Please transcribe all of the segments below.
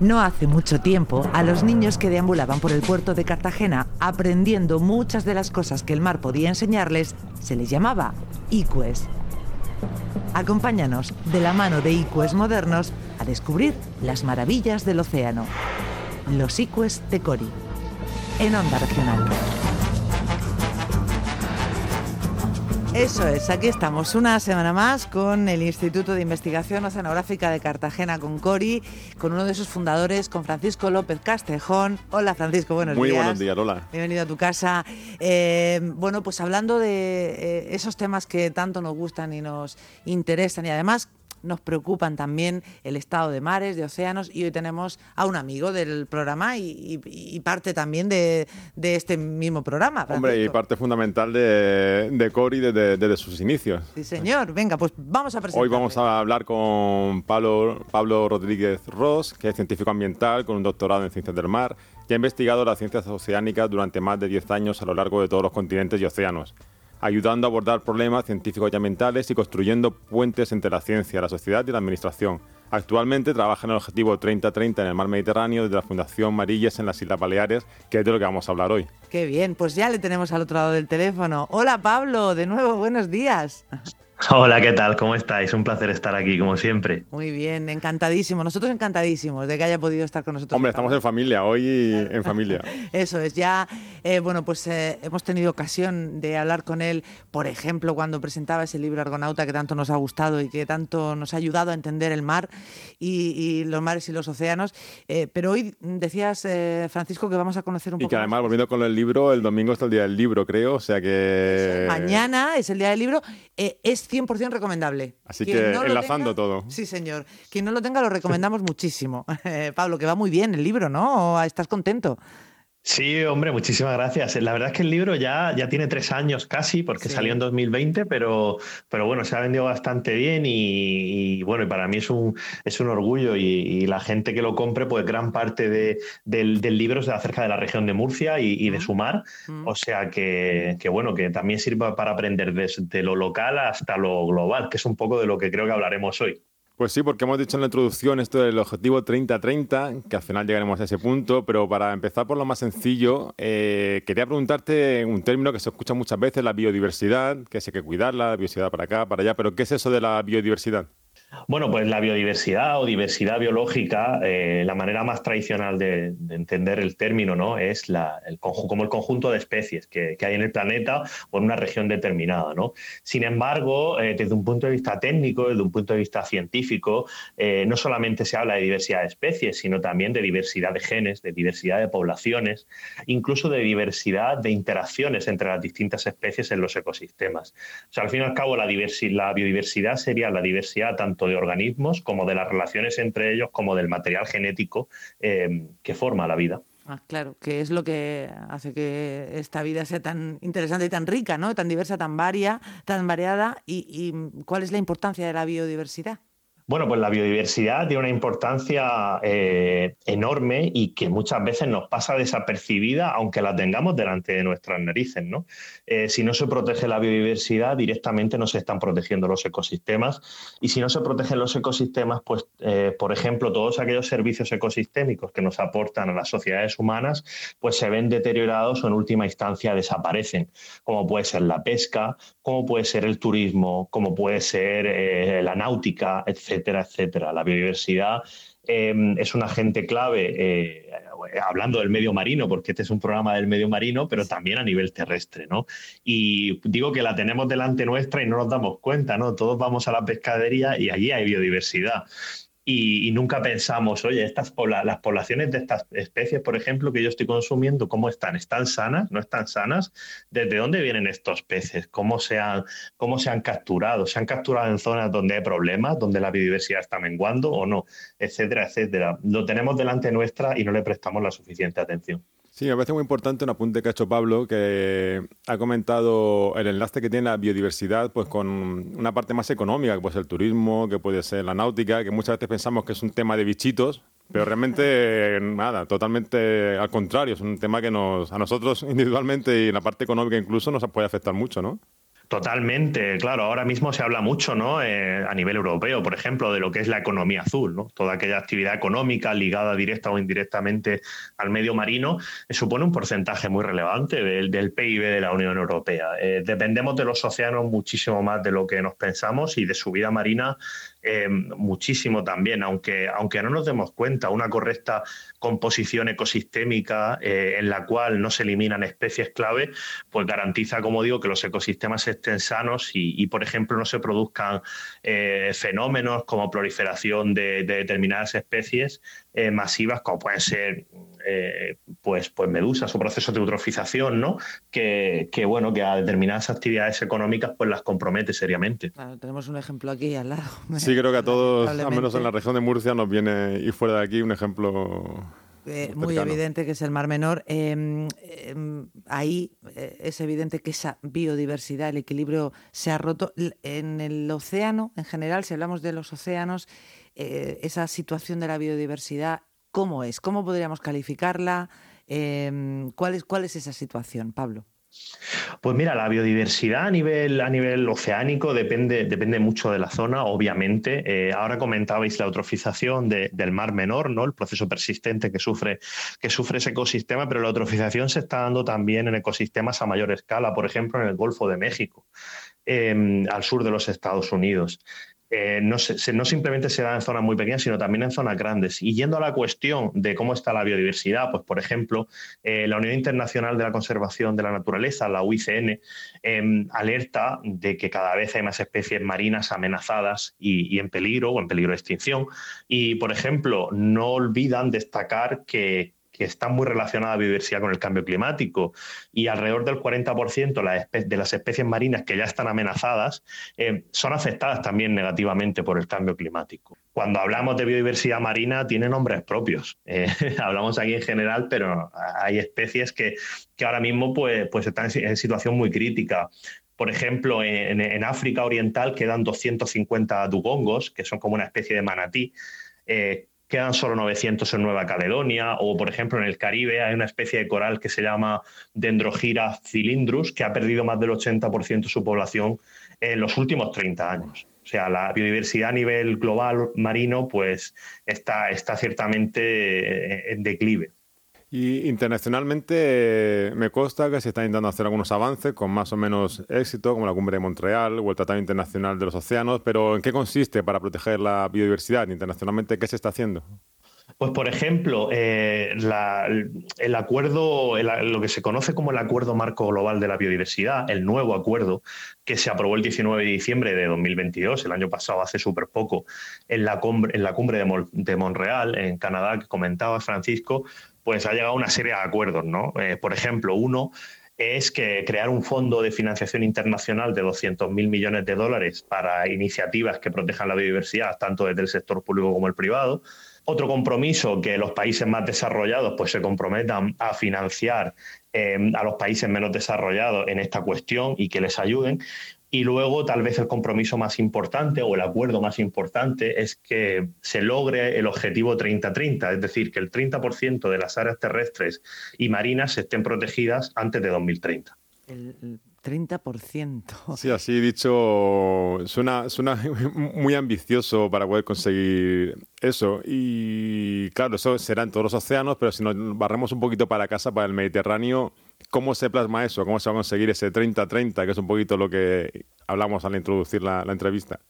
No hace mucho tiempo, a los niños que deambulaban por el puerto de Cartagena aprendiendo muchas de las cosas que el mar podía enseñarles, se les llamaba ICUES. Acompáñanos de la mano de ICUES modernos a descubrir las maravillas del océano. Los ICUES de Cori, en Onda Regional. Eso es, aquí estamos una semana más con el Instituto de Investigación Oceanográfica de Cartagena, con Cori, con uno de sus fundadores, con Francisco López Castejón. Hola Francisco, buenos días. Muy buenos días, hola. Bienvenido a tu casa. Eh, bueno, pues hablando de eh, esos temas que tanto nos gustan y nos interesan y además nos preocupan también el estado de mares, de océanos y hoy tenemos a un amigo del programa y, parte también de, este mismo programa. Hombre, y parte fundamental de, de Cori desde, sus inicios. Sí, señor. Venga, pues vamos a presentar. Hoy vamos a hablar con Pablo, Pablo Rodríguez Ross, que es científico ambiental con un doctorado en ciencias del mar y ha investigado las ciencias oceánicas durante más de 10 años a lo largo de todos los continentes y océanos ayudando a abordar problemas científicos y ambientales y construyendo puentes entre la ciencia, la sociedad y la administración. Actualmente trabaja en el objetivo 3030 en el mar Mediterráneo desde la Fundación Marillas en las Islas Baleares, que es de lo que vamos a hablar hoy. Qué bien, pues ya le tenemos al otro lado del teléfono. Hola Pablo, de nuevo, buenos días. Hola, ¿qué tal? ¿Cómo estáis? Un placer estar aquí, como siempre. Muy bien, encantadísimo. Nosotros encantadísimos de que haya podido estar con nosotros. Hombre, estamos en familia, hoy en familia. Eso es, ya, eh, bueno, pues eh, hemos tenido ocasión de hablar con él, por ejemplo, cuando presentaba ese libro Argonauta que tanto nos ha gustado y que tanto nos ha ayudado a entender el mar y, los mares y los océanos. Eh, pero hoy decías, Francisco, que vamos a conocer un poco. Y que además, volviendo con el libro, el domingo está el día del libro, creo, o sea que. Mañana es el día del libro. es 100% recomendable. Así que enlazando todo. Sí, señor. Quien no lo tenga lo recomendamos muchísimo. Pablo, que va muy bien el libro, ¿no? ¿Estás contento? Sí, hombre, muchísimas gracias. La verdad es que el libro ya, ya tiene tres años casi, porque salió en 2020, pero, pero bueno, se ha vendido bastante bien y, bueno, y para mí es un, es un orgullo y, la gente que lo compre, pues gran parte de, del, libro es acerca de la región de Murcia y, de su mar, o sea que, que, bueno, que también sirva para aprender desde lo local hasta lo global, que es un poco de lo que creo que hablaremos hoy. Pues sí, porque hemos dicho en la introducción esto del objetivo 30-30, que al final llegaremos a ese punto, pero para empezar por lo más sencillo, eh, quería preguntarte un término que se escucha muchas veces, la biodiversidad, que hay que cuidarla, la biodiversidad para acá, para allá, pero ¿qué es eso de la biodiversidad? Bueno, pues la biodiversidad o diversidad biológica, eh, la manera más tradicional de, entender el término, ¿no? Es como el conjunto de especies que, hay en el planeta o en una región determinada, ¿no? Sin embargo, eh, desde un punto de vista técnico, desde un punto de vista científico, eh, no solamente se habla de diversidad de especies, sino también de diversidad de genes, de diversidad de poblaciones, incluso de diversidad de interacciones entre las distintas especies en los ecosistemas. O sea, al fin y al cabo, la, la biodiversidad sería la diversidad tanto de organismos como de las relaciones entre ellos, como del material genético eh, que forma la vida. Ah, claro, que es lo que hace que esta vida sea tan interesante y tan rica, ¿no? Tan diversa, tan varia, tan variada. y cuál es la importancia de la biodiversidad? Bueno, pues la biodiversidad tiene una importancia eh, enorme y que muchas veces nos pasa desapercibida, aunque la tengamos delante de nuestras narices. ¿no? Eh, si no se protege la biodiversidad, directamente no se están protegiendo los ecosistemas. Y si no se protegen los ecosistemas, pues, eh, por ejemplo, todos aquellos servicios ecosistémicos que nos aportan a las sociedades humanas, pues se ven deteriorados o en última instancia desaparecen, como puede ser la pesca, como puede ser el turismo, como puede ser la náutica, etc etcétera, etcétera. La biodiversidad em, es un agente clave, eh, hablando del medio marino, porque este es un programa del medio marino, pero también a nivel terrestre, ¿no? Y digo que la tenemos delante nuestra y no nos damos cuenta, ¿no? Todos vamos a la pescadería y allí hay biodiversidad y, nunca pensamos, oye, estas las poblaciones de estas especies, por ejemplo, que yo estoy consumiendo, ¿cómo están? ¿Están sanas? ¿No están sanas? ¿Desde dónde vienen estos peces? ¿Cómo se han, cómo se han capturado? ¿Se han capturado en zonas donde hay problemas, donde la biodiversidad está menguando o no? Etcétera, etcétera. Lo tenemos delante nuestra y no le prestamos la suficiente atención. Sí, me parece muy importante un apunte que ha hecho Pablo, que ha comentado el enlace que tiene la biodiversidad pues con una parte más económica, que puede ser el turismo, que puede ser la náutica, que muchas veces pensamos que es un tema de bichitos, pero realmente nada, totalmente al contrario, es un tema que nos, a nosotros individualmente y en la parte económica incluso nos puede afectar mucho, ¿no? Totalmente, claro. Ahora mismo se habla mucho, ¿no? Eh, a nivel europeo, por ejemplo, de lo que es la economía azul, ¿no? Toda aquella actividad económica ligada directa o indirectamente al medio marino eh, supone un porcentaje muy relevante del, PIB de la Unión Europea. Eh, dependemos de los océanos muchísimo más de lo que nos pensamos y de su vida marina muchísimo también, aunque, aunque no nos demos cuenta, una correcta composición ecosistémica en la cual no se eliminan especies clave, pues garantiza, como digo, que los ecosistemas estén sanos y, por ejemplo, no se produzcan eh, fenómenos como proliferación de, determinadas especies eh, masivas, como pueden ser eh, pues, pues medusas o procesos de eutrofización, ¿no? Que, bueno, que a determinadas actividades económicas pues las compromete seriamente. tenemos un ejemplo aquí al lado. Sí, creo que a todos, al menos en la región de Murcia, nos viene y fuera de aquí un ejemplo eh, muy evidente que es el Mar Menor. Em, em, ahí eh, es evidente que esa biodiversidad, el equilibrio se ha roto. En el océano, en general, si hablamos de los océanos, eh, esa situación de la biodiversidad, ¿cómo es? ¿Cómo podríamos calificarla? Em, ¿cuál, es, ¿Cuál es esa situación, Pablo? Pues mira, la biodiversidad a nivel, a nivel oceánico depende, depende mucho de la zona, obviamente. Eh, ahora comentabais la eutrofización del mar menor, ¿no? El proceso persistente que sufre, que sufre ese ecosistema, pero la eutrofización se está dando también en ecosistemas a mayor escala, por ejemplo, en el Golfo de México. Em, al sur de los Estados Unidos. Eh, no, no, simplemente se da en zonas muy pequeñas, sino también en zonas grandes. Y yendo a la cuestión de cómo está la biodiversidad, pues por ejemplo, eh, la Unión Internacional de la Conservación de la Naturaleza, la UICN, em, alerta de que cada vez hay más especies marinas amenazadas y, y en peligro o en peligro de extinción. Y, por ejemplo, no olvidan destacar que que está muy relacionada a la biodiversidad con el cambio climático y alrededor del 40% de las especies marinas que ya están amenazadas eh, son afectadas también negativamente por el cambio climático. Cuando hablamos de biodiversidad marina tiene nombres propios. Eh, hablamos aquí en general, pero hay especies que, ahora mismo pues, pues están en situación muy crítica. Por ejemplo, en, África Oriental quedan 250 dugongos, que son como una especie de manatí, eh, quedan solo 900 en Nueva Caledonia, o por ejemplo en el Caribe hay una especie de coral que se llama Dendrogira cylindrus, que ha perdido más del 80% de su población en los últimos 30 años. O sea, la biodiversidad a nivel global marino pues está, está ciertamente en declive. Y internacionalmente me consta que se están intentando hacer algunos avances con más o menos éxito, como la Cumbre de Montreal o el Tratado Internacional de los Océanos, pero ¿en qué consiste para proteger la biodiversidad internacionalmente? ¿Qué se está haciendo? Pues, por ejemplo, eh, el acuerdo, lo que se conoce como el Acuerdo Marco Global de la Biodiversidad, el nuevo acuerdo que se aprobó el 19 de diciembre de 2022, el año pasado, hace súper poco, en la, cumbre, en la cumbre de Montreal, en Canadá, que comentaba Francisco, pues ha llegado una serie de acuerdos, ¿no? Eh, por ejemplo, uno es que crear un fondo de financiación internacional de 200.000 millones de dólares para iniciativas que protejan la biodiversidad, tanto desde el sector público como el privado. Otro compromiso, que los países más desarrollados pues, se comprometan a financiar eh, a los países menos desarrollados en esta cuestión y que les ayuden. Y luego, tal vez el compromiso más importante o el acuerdo más importante es que se logre el objetivo 30-30, es decir, que el 30% de las áreas terrestres y marinas estén protegidas antes de 2030. El 30%. Sí, así dicho, suena, suena muy ambicioso para poder conseguir eso. Y claro, eso será en todos los océanos, pero si nos barremos un poquito para casa, para el Mediterráneo, ¿Cómo se plasma eso? ¿Cómo se va a conseguir ese 30-30, que es un poquito lo que hablamos al introducir la, la entrevista?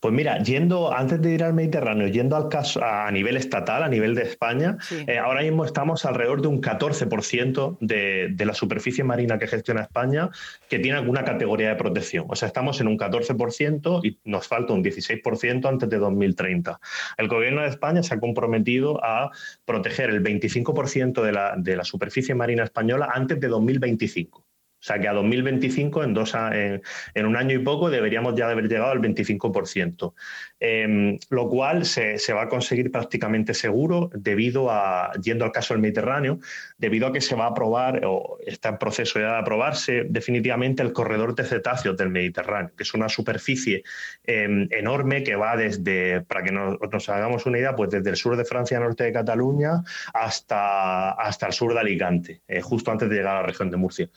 Pues mira, yendo, antes de ir al Mediterráneo, yendo al caso a nivel estatal, a nivel de España, eh, ahora mismo estamos alrededor de un 14% de, de, la superficie marina que gestiona España que tiene alguna categoría de protección. O sea, estamos en un 14% y nos falta un 16% antes de 2030. El gobierno de España se ha comprometido a proteger el 25% de la, de la superficie marina española antes de 2025. O sea que a 2025, en, dos, en, en, un año y poco, deberíamos ya haber llegado al 25%. Em, lo cual se, va a conseguir prácticamente seguro debido a, yendo al caso del Mediterráneo, debido a que se va a aprobar, o está en proceso ya de aprobarse definitivamente el corredor de cetáceos del Mediterráneo, que es una superficie em, enorme que va desde, para que nos, hagamos una idea, pues desde el sur de Francia, norte de Cataluña, hasta, hasta el sur de Alicante, eh, justo antes de llegar a la región de Murcia.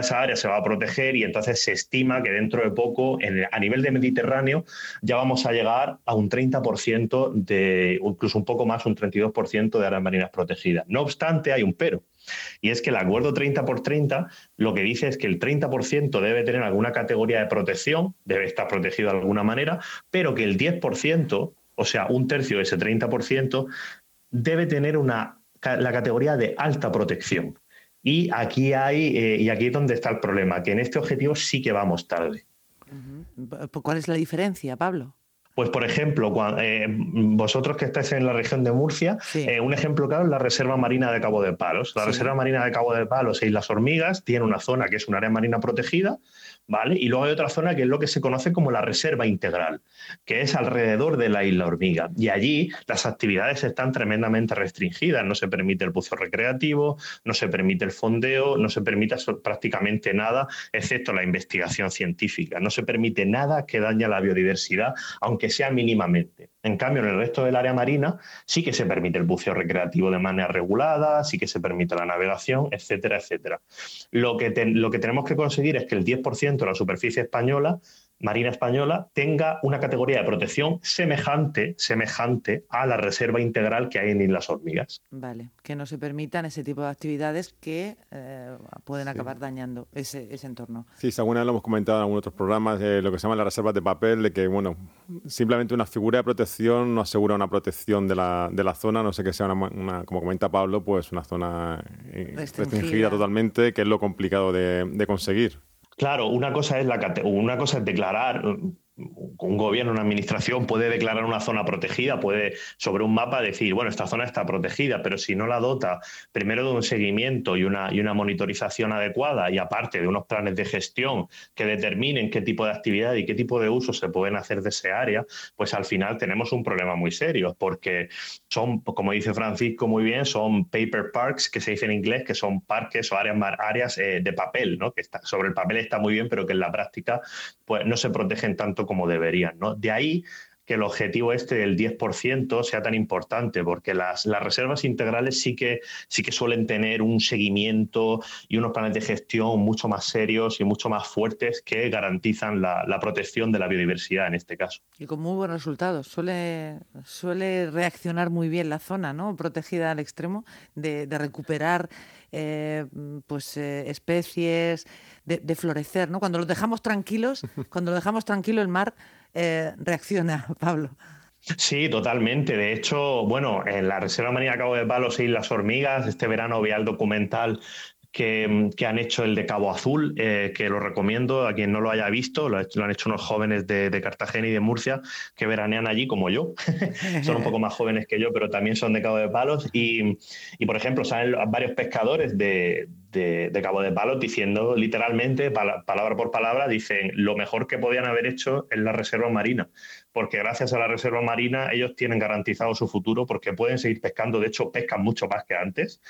Esa área se va a proteger y entonces se estima que dentro de poco, a nivel de Mediterráneo, ya vamos a llegar a un 30% de, incluso un poco más, un 32% de áreas marinas protegidas. No obstante, hay un pero. Y es que el acuerdo 30 por 30 lo que dice es que el 30% debe tener alguna categoría de protección, debe estar protegido de alguna manera, pero que el 10%, o sea, un tercio de ese 30%, debe tener una, la categoría de alta protección. Y aquí hay, eh, y aquí es donde está el problema, que en este objetivo sí que vamos tarde. ¿Cuál es la diferencia, Pablo? Pues, por ejemplo, eh, vosotros que estáis en la región de Murcia, eh, un ejemplo claro es la Reserva Marina de Cabo de Palos. La Reserva Marina de Cabo de Palos e Islas Hormigas tiene una zona que es un área marina protegida, Y luego hay otra zona que es lo que se conoce como la Reserva Integral, que es alrededor de la Isla Hormiga. Y allí las actividades están tremendamente restringidas. No se permite el buceo recreativo, no se permite el fondeo, no se permite prácticamente nada, excepto la investigación científica. No se permite nada que dañe la biodiversidad, aunque sea mínimamente. En cambio, en el resto del área marina sí que se permite el buceo recreativo de manera regulada, sí que se permite la navegación, etcétera, etcétera. Lo que, lo que tenemos que conseguir es que el 10% de la superficie española Marina Española tenga una categoría de protección semejante, semejante a la reserva integral que hay en Islas Hormigas. Vale, que no se permitan ese tipo de actividades que eh, pueden acabar dañando ese, entorno. Sí, alguna vez lo hemos comentado en algunos otros programas, de lo que se llama las reservas de papel, de que, bueno, simplemente una figura de protección no asegura una protección de la, de la zona, no sé que sea una, como comenta Pablo, pues una zona eh, restringida, totalmente, que es lo complicado de conseguir. Claro, una cosa es la una cosa es declarar un gobierno, una administración puede declarar una zona protegida, puede sobre un mapa decir, bueno, esta zona está protegida, pero si no la dota primero de un seguimiento y una, y una monitorización adecuada y aparte de unos planes de gestión que determinen qué tipo de actividad y qué tipo de uso se pueden hacer de ese área, pues al final tenemos un problema muy serio, porque son, como dice Francisco muy bien, son paper parks, que se dice en inglés, que son parques o áreas, áreas eh, de papel, ¿no? que está, sobre el papel está muy bien, pero que en la práctica pues, no se protegen tanto como deberían. ¿no? De ahí que el objetivo este del 10% sea tan importante, porque las, las, reservas integrales sí que, sí que suelen tener un seguimiento y unos planes de gestión mucho más serios y mucho más fuertes que garantizan la, protección de la biodiversidad en este caso. Y con muy buenos resultados. Suele, suele reaccionar muy bien la zona, ¿no? Protegida al extremo, de, recuperar eh, pues, eh, especies, de, florecer, ¿no? Cuando los dejamos tranquilos, cuando lo dejamos tranquilo el mar eh, reacciona, Pablo. Sí, totalmente. De hecho, bueno, en la Reserva Marina Cabo de Palos e Islas Hormigas, este verano vi el documental que, han hecho el de Cabo Azul, eh, que lo recomiendo a quien no lo haya visto, lo, han hecho unos jóvenes de, Cartagena y de Murcia que veranean allí como yo. son un poco más jóvenes que yo, pero también son de Cabo de Palos. Y, por ejemplo, salen varios pescadores de, Cabo de Palos diciendo literalmente, palabra por palabra, dicen lo mejor que podían haber hecho en la reserva marina, porque gracias a la reserva marina ellos tienen garantizado su futuro porque pueden seguir pescando, de hecho pescan mucho más que antes,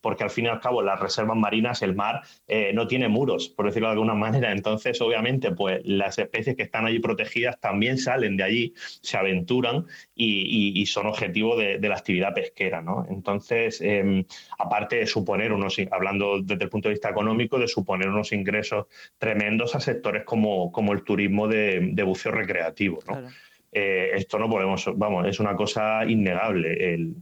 porque al fin y al cabo las reservas marinas, el mar, eh, no tiene muros, por decirlo de alguna manera, entonces obviamente pues las especies que están allí protegidas también salen de allí, se aventuran y, son objetivo de, la actividad pesquera, ¿no? Entonces, em, aparte de suponer unos, hablando desde el punto de vista económico, de suponer unos ingresos tremendos a sectores como, como el turismo de, buceo recreativo, ¿no? Eh, esto no podemos, vamos, es una cosa innegable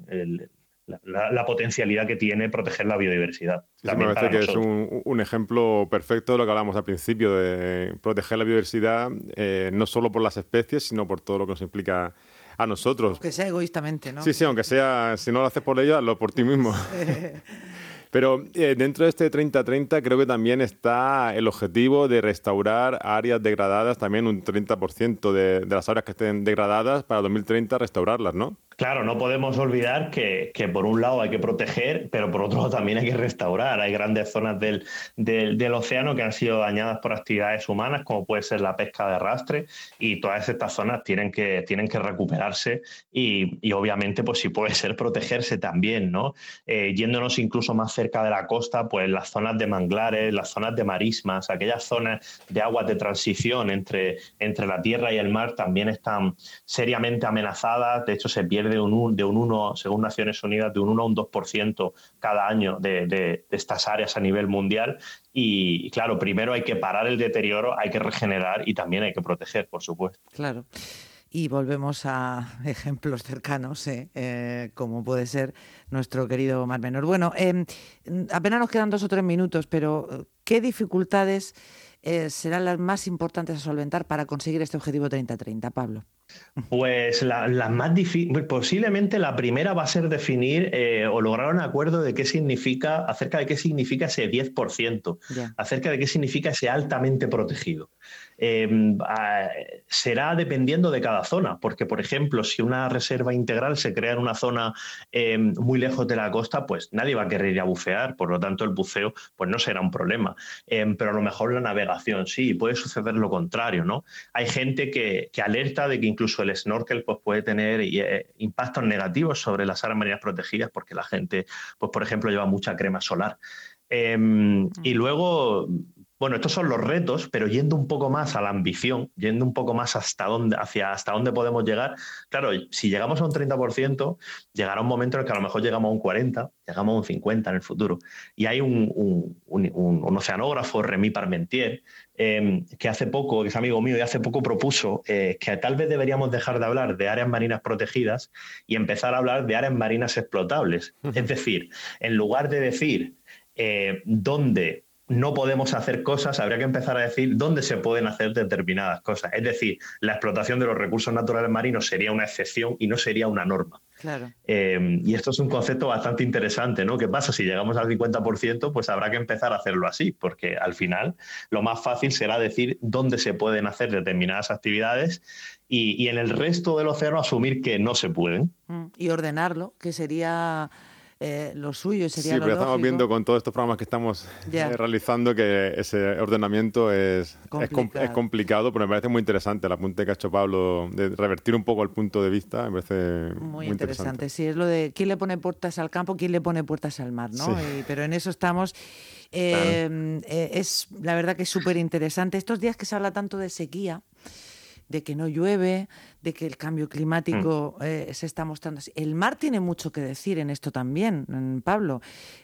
la, potencialidad que tiene proteger la biodiversidad. me parece que es un, ejemplo perfecto de lo que hablábamos al principio, de proteger la biodiversidad eh, no solo por las especies, sino por todo lo que nos implica a nosotros. Aunque sea egoístamente, ¿no? Sí, sí, aunque sea, si no lo haces por ella, hazlo por ti mismo. Pero eh, dentro de este 30-30 creo que también está el objetivo de restaurar áreas degradadas, también un 30% de, de las áreas que estén degradadas para 2030 restaurarlas, ¿no? Claro, no podemos olvidar que, por un lado hay que proteger, pero por otro lado también hay que restaurar. Hay grandes zonas del, del, océano que han sido dañadas por actividades humanas, como puede ser la pesca de arrastre, y todas estas zonas tienen que, tienen que recuperarse y, y obviamente, pues si puede ser, protegerse también, ¿no? Eh, yéndonos incluso más cerca de la costa, pues las zonas de manglares, las zonas de marismas, aquellas zonas de aguas de transición entre, entre la tierra y el mar también están seriamente amenazadas. De hecho, se pierde pierde un, de un 1, según Naciones Unidas, de un 1 a un 2% cada año de, de, estas áreas a nivel mundial. Y, claro, primero hay que parar el deterioro, hay que regenerar y también hay que proteger, por supuesto. Claro. Y volvemos a ejemplos cercanos, ¿eh? Eh, como puede ser nuestro querido Mar Menor. Bueno, em, apenas nos quedan dos o tres minutos, pero ¿qué dificultades eh, serán las más importantes a solventar para conseguir este objetivo 30-30, Pablo? Pues la, más difícil, posiblemente la primera va a ser definir eh, o lograr un acuerdo de qué significa, acerca de qué significa ese 10%, acerca de qué significa ese altamente protegido. Em, será dependiendo de cada zona, porque por ejemplo, si una reserva integral se crea en una zona em, muy lejos de la costa, pues nadie va a querer ir a bucear, por lo tanto el buceo pues no será un problema. Em, pero a lo mejor la navegación sí, puede suceder lo contrario, ¿no? Hay gente que, alerta de que incluso el snorkel pues, puede tener eh, impactos negativos sobre las áreas marinas protegidas, porque la gente, pues por ejemplo, lleva mucha crema solar. y mm. luego bueno, estos son los retos, pero yendo un poco más a la ambición, yendo un poco más hasta dónde, hacia hasta dónde podemos llegar. Claro, si llegamos a un 30%, llegará un momento en el que a lo mejor llegamos a un 40%, llegamos a un 50% en el futuro. Y hay un, oceanógrafo, Remy Parmentier, em, que hace poco, que es amigo mío, y hace poco propuso eh, que tal vez deberíamos dejar de hablar de áreas marinas protegidas y empezar a hablar de áreas marinas explotables. Es decir, en lugar de decir eh, dónde no podemos hacer cosas, habría que empezar a decir dónde se pueden hacer determinadas cosas. Es decir, la explotación de los recursos naturales marinos sería una excepción y no sería una norma. Claro. Eh, y esto es un concepto bastante interesante, ¿no? ¿Qué pasa? Si llegamos al 50%, pues habrá que empezar a hacerlo así, porque al final lo más fácil será decir dónde se pueden hacer determinadas actividades y, y en el resto del océano asumir que no se pueden. Mm, y ordenarlo, que sería eh, lo suyo sería sí, pero estamos viendo con todos estos programas que estamos eh, realizando que ese ordenamiento es complicado. Es, complicado, pero me parece muy interesante el apunte que ha hecho Pablo de revertir un poco el punto de vista, me parece muy, interesante. Sí, es lo de quién le pone puertas al campo, quién le pone puertas al mar, ¿no? pero en eso estamos. Eh, es la verdad que es súper interesante. Estos días que se habla tanto de sequía, de que no llueve, de que el cambio climático mm. eh, se está mostrando así. El mar tiene mucho que decir en esto también, Pablo.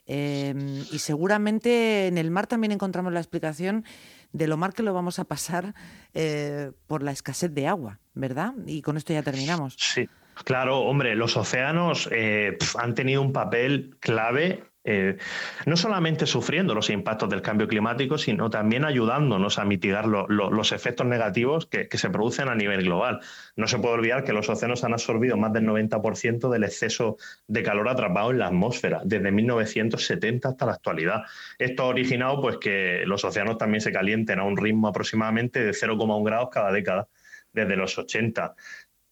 Em, y seguramente en el mar también encontramos la explicación de lo mal que lo vamos a pasar eh, por la escasez de agua, ¿verdad? Y con esto ya terminamos. Sí. Claro, hombre, los océanos eh, han tenido un papel clave eh, no solamente sufriendo los impactos del cambio climático, sino también ayudándonos a mitigar los efectos negativos que, se producen a nivel global. No se puede olvidar que los océanos han absorbido más del 90% del exceso de calor atrapado en la atmósfera desde 1970 hasta la actualidad. Esto ha originado pues, que los océanos también se calienten a un ritmo aproximadamente de 0,1 grados cada década desde los 80.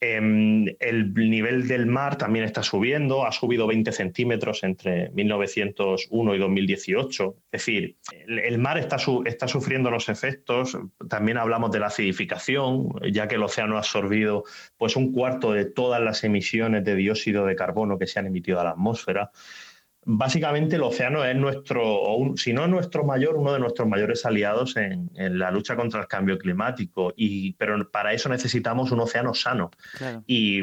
Em, el nivel del mar también está subiendo, ha subido 20 centímetros entre 1901 y 2018. Es decir, el, mar está, está, sufriendo los efectos. También hablamos de la acidificación, ya que el océano ha absorbido pues, un cuarto de todas las emisiones de dióxido de carbono que se han emitido a la atmósfera básicamente el océano es nuestro, si no nuestro mayor, uno de nuestros mayores aliados en, la lucha contra el cambio climático. Y, pero para eso necesitamos un océano sano. Y,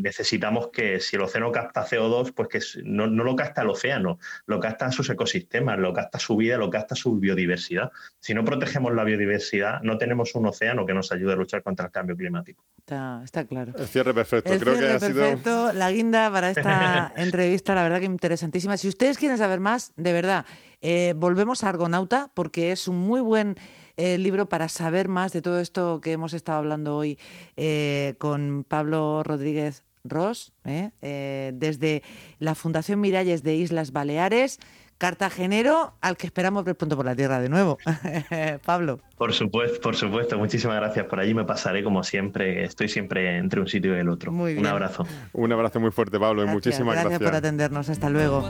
necesitamos que si el océano capta CO2, pues que no, lo capta el océano, lo capta sus ecosistemas, lo capta su vida, lo capta su biodiversidad. Si no protegemos la biodiversidad, no tenemos un océano que nos ayude a luchar contra el cambio climático. Está, claro. El cierre perfecto. Creo que ha perfecto, la guinda para esta entrevista, la verdad que interesantísima. Si ustedes quieren saber más, de verdad, eh, volvemos a Argonauta porque es un muy buen eh, libro para saber más de todo esto que hemos estado hablando hoy eh, con Pablo Rodríguez Ross, desde la Fundación Miralles de Islas Baleares cartagenero al que esperamos ver pronto por la tierra de nuevo. Pablo. Por supuesto, por supuesto. Muchísimas gracias. Por allí me pasaré como siempre. Estoy siempre entre un sitio y el otro. Un abrazo. Un abrazo muy fuerte, Pablo. y muchísimas gracias. Gracias por atendernos. Hasta luego.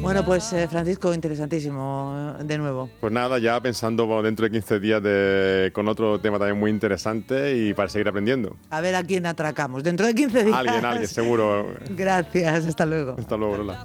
Bueno, pues eh, Francisco, interesantísimo de nuevo. Pues nada, ya pensando dentro de 15 días de, con otro tema también muy interesante y para seguir aprendiendo. A ver a quién atracamos. Dentro de 15 días. Alguien, alguien, seguro. Gracias. Hasta luego. Hasta luego, Lola.